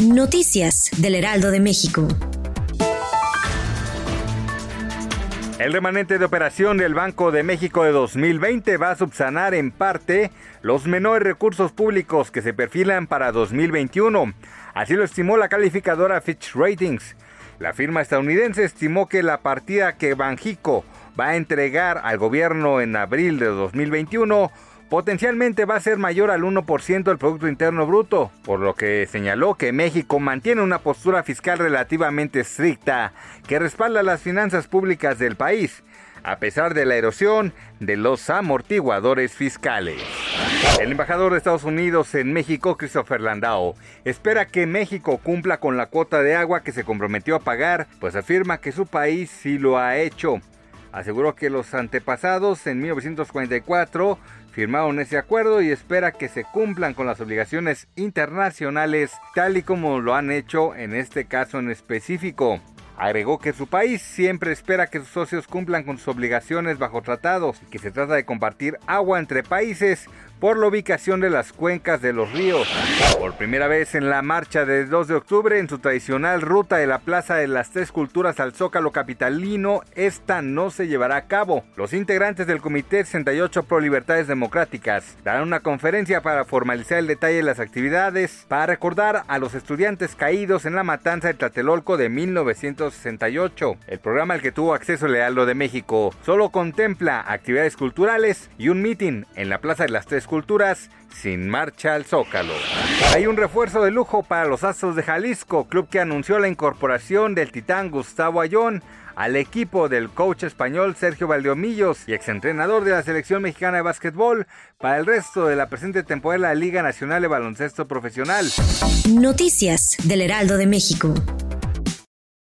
Noticias del Heraldo de México. El remanente de operación del Banco de México de 2020 va a subsanar en parte los menores recursos públicos que se perfilan para 2021. Así lo estimó la calificadora Fitch Ratings. La firma estadounidense estimó que la partida que Banjico va a entregar al gobierno en abril de 2021 potencialmente va a ser mayor al 1% del Producto Interno Bruto, por lo que señaló que México mantiene una postura fiscal relativamente estricta que respalda las finanzas públicas del país, a pesar de la erosión de los amortiguadores fiscales. El embajador de Estados Unidos en México, Christopher Landau, espera que México cumpla con la cuota de agua que se comprometió a pagar, pues afirma que su país sí lo ha hecho. Aseguró que los antepasados en 1944 firmaron ese acuerdo y espera que se cumplan con las obligaciones internacionales tal y como lo han hecho en este caso en específico. Agregó que su país siempre espera que sus socios cumplan con sus obligaciones bajo tratados y que se trata de compartir agua entre países por la ubicación de las cuencas de los ríos. Por primera vez en la marcha del 2 de octubre, en su tradicional ruta de la Plaza de las Tres Culturas al Zócalo Capitalino, esta no se llevará a cabo. Los integrantes del Comité 68 Pro Libertades Democráticas darán una conferencia para formalizar el detalle de las actividades, para recordar a los estudiantes caídos en la matanza de Tlatelolco de 1968. El programa al que tuvo acceso Lealdo de México solo contempla actividades culturales y un meeting en la Plaza de las Tres Culturas sin marcha al Zócalo. Hay un refuerzo de lujo para los Astros de Jalisco, club que anunció la incorporación del titán Gustavo Ayón al equipo del coach español Sergio Valdeomillos y exentrenador de la selección mexicana de básquetbol para el resto de la presente temporada de la Liga Nacional de Baloncesto Profesional. Noticias del Heraldo de México.